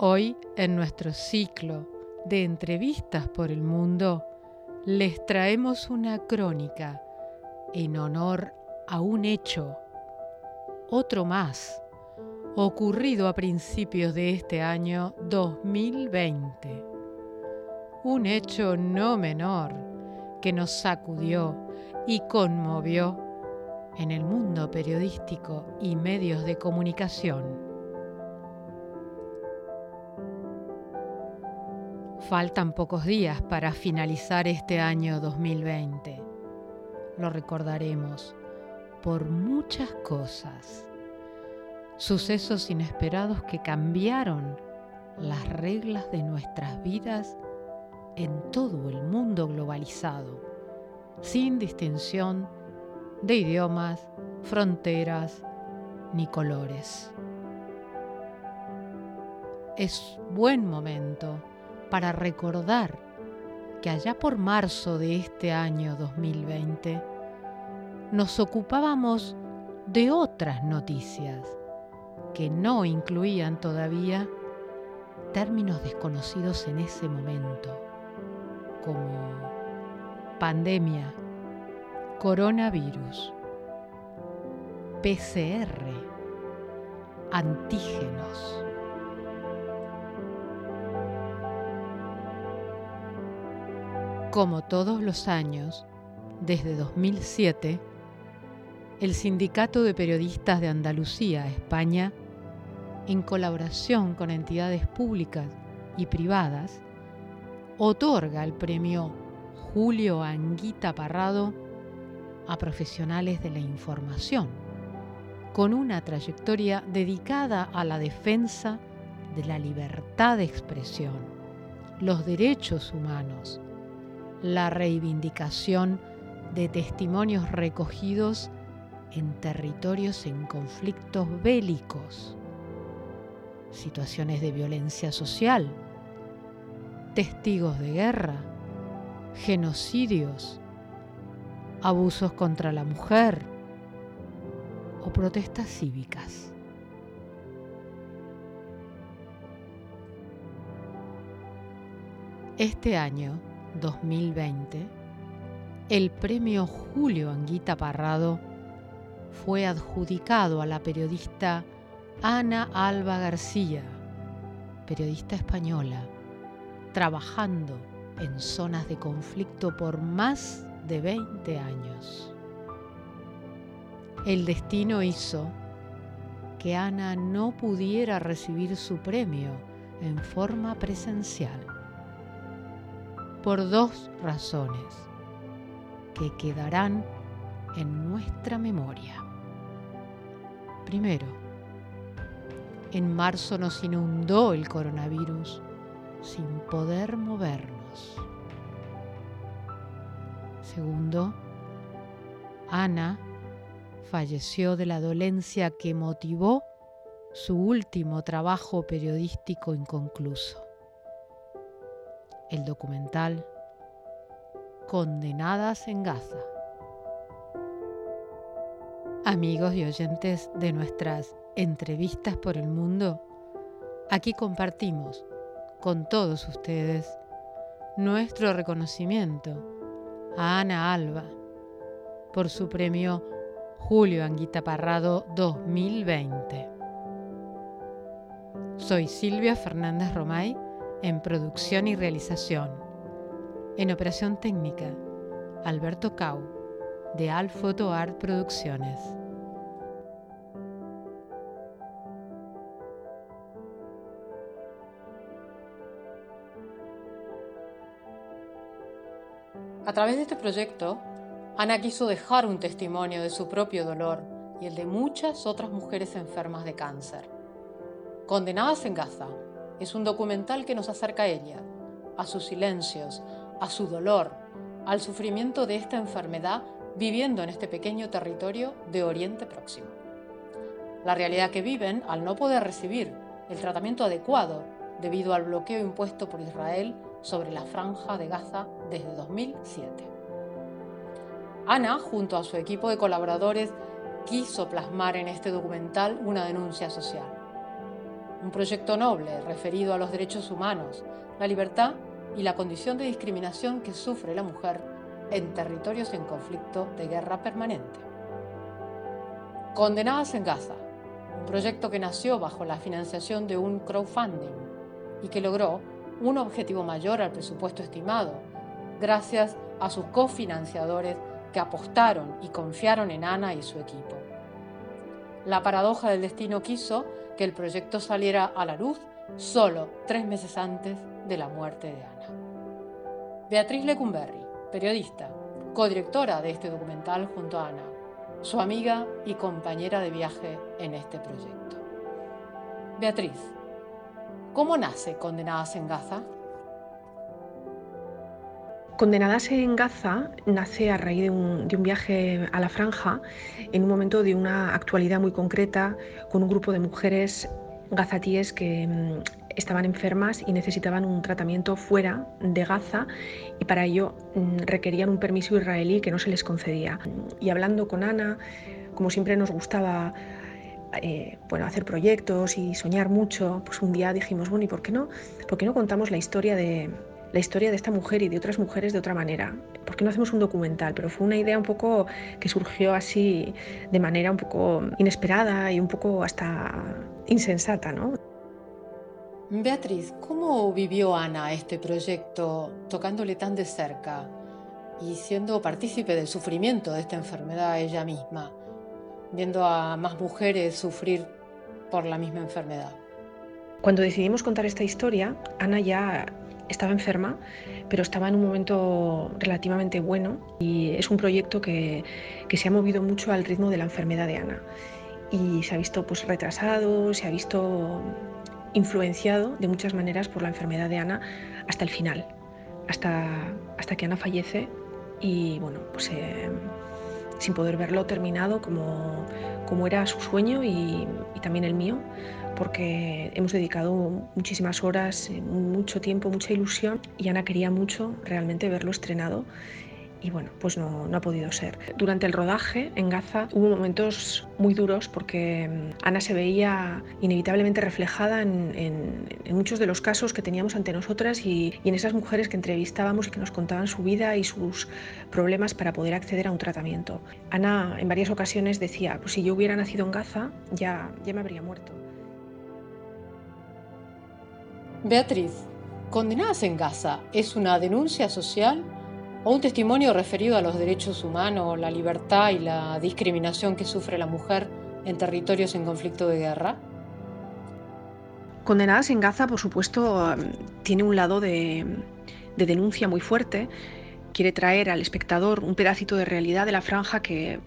Hoy, en nuestro ciclo de entrevistas por el mundo, les traemos una crónica en honor a un hecho, otro más, ocurrido a principios de este año 2020. Un hecho no menor que nos sacudió y conmovió en el mundo periodístico y medios de comunicación. Faltan pocos días para finalizar este año 2020. Lo recordaremos por muchas cosas. Sucesos inesperados que cambiaron las reglas de nuestras vidas en todo el mundo globalizado, sin distinción de idiomas, fronteras ni colores. Es buen momento para recordar que allá por marzo de este año 2020 nos ocupábamos de otras noticias que no incluían todavía términos desconocidos en ese momento, como pandemia, coronavirus, PCR, antígenos. Como todos los años, desde 2007, el Sindicato de Periodistas de Andalucía, España, en colaboración con entidades públicas y privadas, otorga el premio Julio Anguita Parrado a profesionales de la información, con una trayectoria dedicada a la defensa de la libertad de expresión, los derechos humanos, la reivindicación de testimonios recogidos en territorios en conflictos bélicos, situaciones de violencia social, testigos de guerra, genocidios, abusos contra la mujer o protestas cívicas. Este año 2020, el premio Julio Anguita Parrado fue adjudicado a la periodista Ana Alba García, periodista española, trabajando en zonas de conflicto por más de 20 años. El destino hizo que Ana no pudiera recibir su premio en forma presencial por dos razones que quedarán en nuestra memoria. Primero, en marzo nos inundó el coronavirus sin poder movernos. Segundo, Ana falleció de la dolencia que motivó su último trabajo periodístico inconcluso el documental Condenadas en Gaza. Amigos y oyentes de nuestras entrevistas por el mundo, aquí compartimos con todos ustedes nuestro reconocimiento a Ana Alba por su premio Julio Anguita Parrado 2020. Soy Silvia Fernández Romay en producción y realización. En operación técnica, Alberto Cau, de Alfoto Art Producciones. A través de este proyecto, Ana quiso dejar un testimonio de su propio dolor y el de muchas otras mujeres enfermas de cáncer. Condenadas en Gaza, es un documental que nos acerca a ella, a sus silencios, a su dolor, al sufrimiento de esta enfermedad viviendo en este pequeño territorio de Oriente Próximo. La realidad que viven al no poder recibir el tratamiento adecuado debido al bloqueo impuesto por Israel sobre la franja de Gaza desde 2007. Ana, junto a su equipo de colaboradores, quiso plasmar en este documental una denuncia social un proyecto noble referido a los derechos humanos, la libertad y la condición de discriminación que sufre la mujer en territorios en conflicto de guerra permanente. Condenadas en Gaza, un proyecto que nació bajo la financiación de un crowdfunding y que logró un objetivo mayor al presupuesto estimado, gracias a sus cofinanciadores que apostaron y confiaron en Ana y su equipo. La paradoja del destino quiso que el proyecto saliera a la luz solo tres meses antes de la muerte de Ana. Beatriz Lecumberri, periodista, codirectora de este documental junto a Ana, su amiga y compañera de viaje en este proyecto. Beatriz, ¿cómo nace Condenadas en Gaza? Condenadas en Gaza nace a raíz de un, viaje a la franja en un momento de una actualidad muy concreta con un grupo de mujeres gazatíes que mm, estaban enfermas y necesitaban un tratamiento fuera de Gaza y para ello mm, requerían un permiso israelí que no se les concedía. Y hablando con Ana, como siempre nos gustaba eh, bueno, hacer proyectos y soñar mucho, pues un día dijimos, bueno, ¿y por qué no, por qué no contamos la historia de, la historia de esta mujer y de otras mujeres de otra manera. ¿Por qué no hacemos un documental? Pero fue una idea un poco que surgió así de manera un poco inesperada y un poco hasta insensata, ¿no? Beatriz, ¿cómo vivió Ana este proyecto tocándole tan de cerca y siendo partícipe del sufrimiento de esta enfermedad ella misma, viendo a más mujeres sufrir por la misma enfermedad? Cuando decidimos contar esta historia, Ana ya estaba enferma, pero estaba en un momento relativamente bueno y es un proyecto que, se ha movido mucho al ritmo de la enfermedad de Ana. Y se ha visto pues retrasado, se ha visto influenciado de muchas maneras por la enfermedad de Ana hasta el final, hasta, hasta que Ana fallece y bueno, pues eh, sin poder verlo terminado como, como era su sueño y, y también el mío, porque hemos dedicado muchísimas horas, eh, mucho tiempo, mucha ilusión y Ana quería mucho realmente verlo estrenado y bueno, pues no, no, ha podido ser. Durante el rodaje en Gaza hubo momentos muy duros porque mm, Ana se veía inevitablemente reflejada en, muchos de los casos que teníamos ante nosotras y, y, en esas mujeres que entrevistábamos y que nos contaban su vida y sus problemas para poder acceder a un tratamiento. Ana en varias ocasiones decía, pues si yo hubiera nacido en Gaza ya, ya me habría muerto. Beatriz, Condenadas en Gaza es una denuncia social o un testimonio referido a los derechos humanos, la libertad y la discriminación que sufre la mujer en territorios en conflicto de guerra? Condenadas en Gaza, por supuesto, tiene un lado de, de denuncia muy fuerte. Quiere traer al espectador un pedacito de realidad de la franja que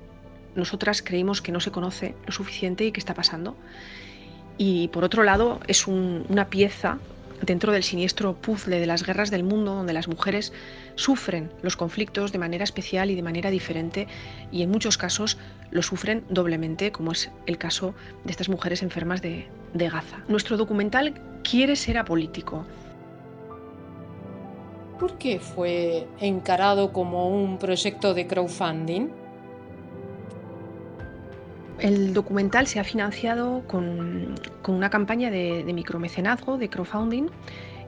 nosotras creímos que no se conoce lo suficiente y que está pasando. Y por otro lado, es una pieza dentro del siniestro puzzle de las guerras del mundo, donde las mujeres sufren los conflictos de manera especial y de manera diferente, y en muchos casos lo sufren doblemente, como es el caso de estas mujeres enfermas de, Gaza. Nuestro documental quiere ser apolítico. ¿Por qué fue encarado como un proyecto de crowdfunding? El documental se ha financiado con, una campaña de, de, micromecenazgo, de crowdfunding,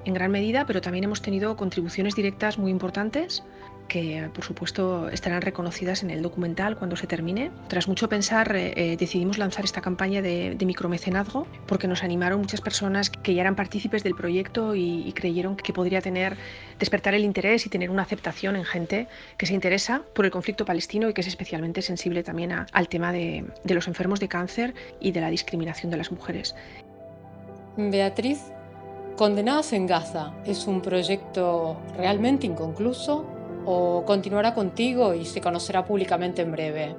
en gran medida, pero también hemos tenido contribuciones directas muy importantes que por supuesto estarán reconocidas en el documental cuando se termine. Tras mucho pensar eh, eh, decidimos lanzar esta campaña de, micromecenazgo porque nos animaron muchas personas que ya eran partícipes del proyecto y, creyeron que podría tener, despertar el interés y tener una aceptación en gente que se interesa por el conflicto palestino y que es especialmente sensible también al tema de, de los enfermos de cáncer y de la discriminación de las mujeres. Beatriz, Condenadas en Gaza es un proyecto realmente inconcluso o continuará contigo y se conocerá públicamente en breve?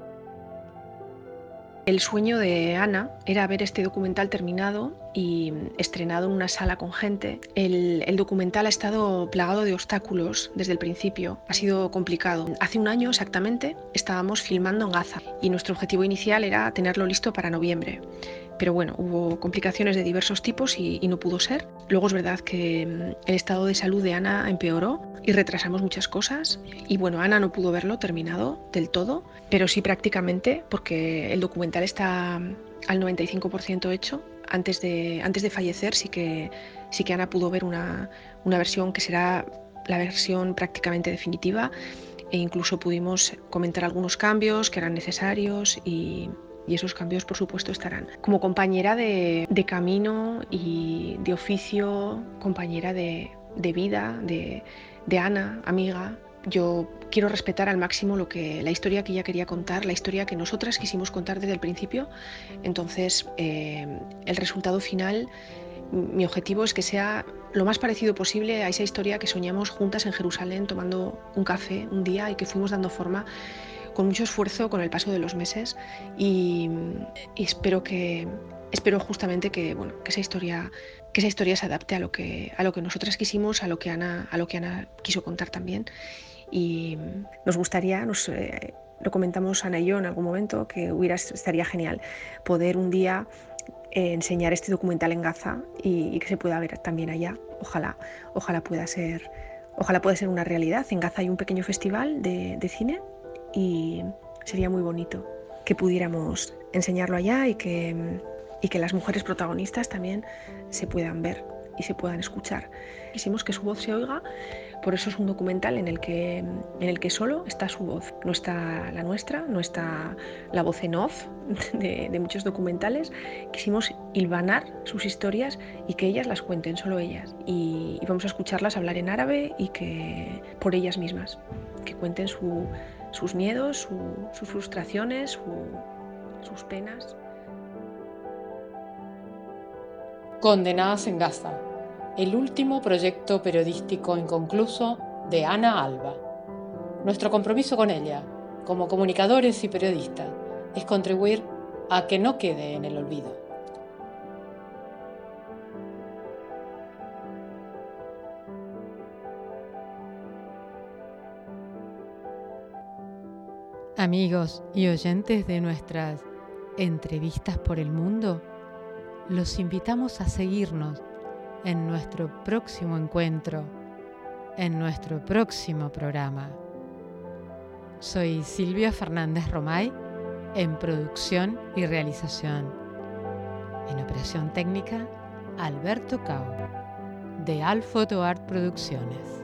El sueño de Ana era ver este documental terminado y estrenado en una sala con gente. El, el, documental ha estado plagado de obstáculos desde el principio. Ha sido complicado. Hace un año exactamente estábamos filmando en Gaza y nuestro objetivo inicial era tenerlo listo para noviembre pero bueno, hubo complicaciones de diversos tipos y, no pudo ser. Luego es verdad que mm, el estado de salud de Ana empeoró y retrasamos muchas cosas. Y bueno, Ana no pudo verlo terminado del todo, pero sí prácticamente porque el documental está al 95% hecho antes de, antes de fallecer sí que, sí que Ana pudo ver una, una versión que será la versión prácticamente definitiva e incluso pudimos comentar algunos cambios que eran necesarios y, y esos cambios por supuesto estarán. Como compañera de, de camino y de oficio, compañera de, de vida, de, de Ana, amiga, yo quiero respetar al máximo lo que la historia que ella quería contar, la historia que nosotras quisimos contar desde el principio. Entonces, eh, el resultado final, mi objetivo es que sea lo más parecido posible a esa historia que soñamos juntas en Jerusalén tomando un café un día y que fuimos dando forma con mucho esfuerzo con el paso de los meses y, espero que espero justamente que bueno que esa historia que esa historia se adapte a lo que a lo que nosotras quisimos a lo que Ana a lo que Ana quiso contar también. Y nos gustaría nos eh, lo comentamos Ana y yo en algún momento que hubiera estaría genial poder un día eh, enseñar este documental en Gaza y, que se pueda ver también allá. Ojalá ojalá pueda ser ojalá pueda ser una realidad. En Gaza hay un pequeño festival de, de cine y sería muy bonito que pudiéramos enseñarlo allá y que, y que las mujeres protagonistas también se puedan ver y se puedan escuchar. Quisimos que su voz se oiga, por eso es un documental en el que, en el que solo está su voz, no está la nuestra, no está la voz en off de, muchos documentales. Quisimos hilvanar sus historias y que ellas las cuenten, solo ellas. Y vamos a escucharlas hablar en árabe y que por ellas mismas, que cuenten su, sus miedos, su, sus frustraciones, su, sus penas. Condenadas en Gaza, el último proyecto periodístico inconcluso de Ana Alba. Nuestro compromiso con ella, como comunicadores y periodistas, es contribuir a que no quede en el olvido. Amigos y oyentes de nuestras entrevistas por el mundo, los invitamos a seguirnos en nuestro próximo encuentro, en nuestro próximo programa. Soy Silvia Fernández Romay en producción y realización. En operación técnica, Alberto Cao, de Al Photo Art Producciones.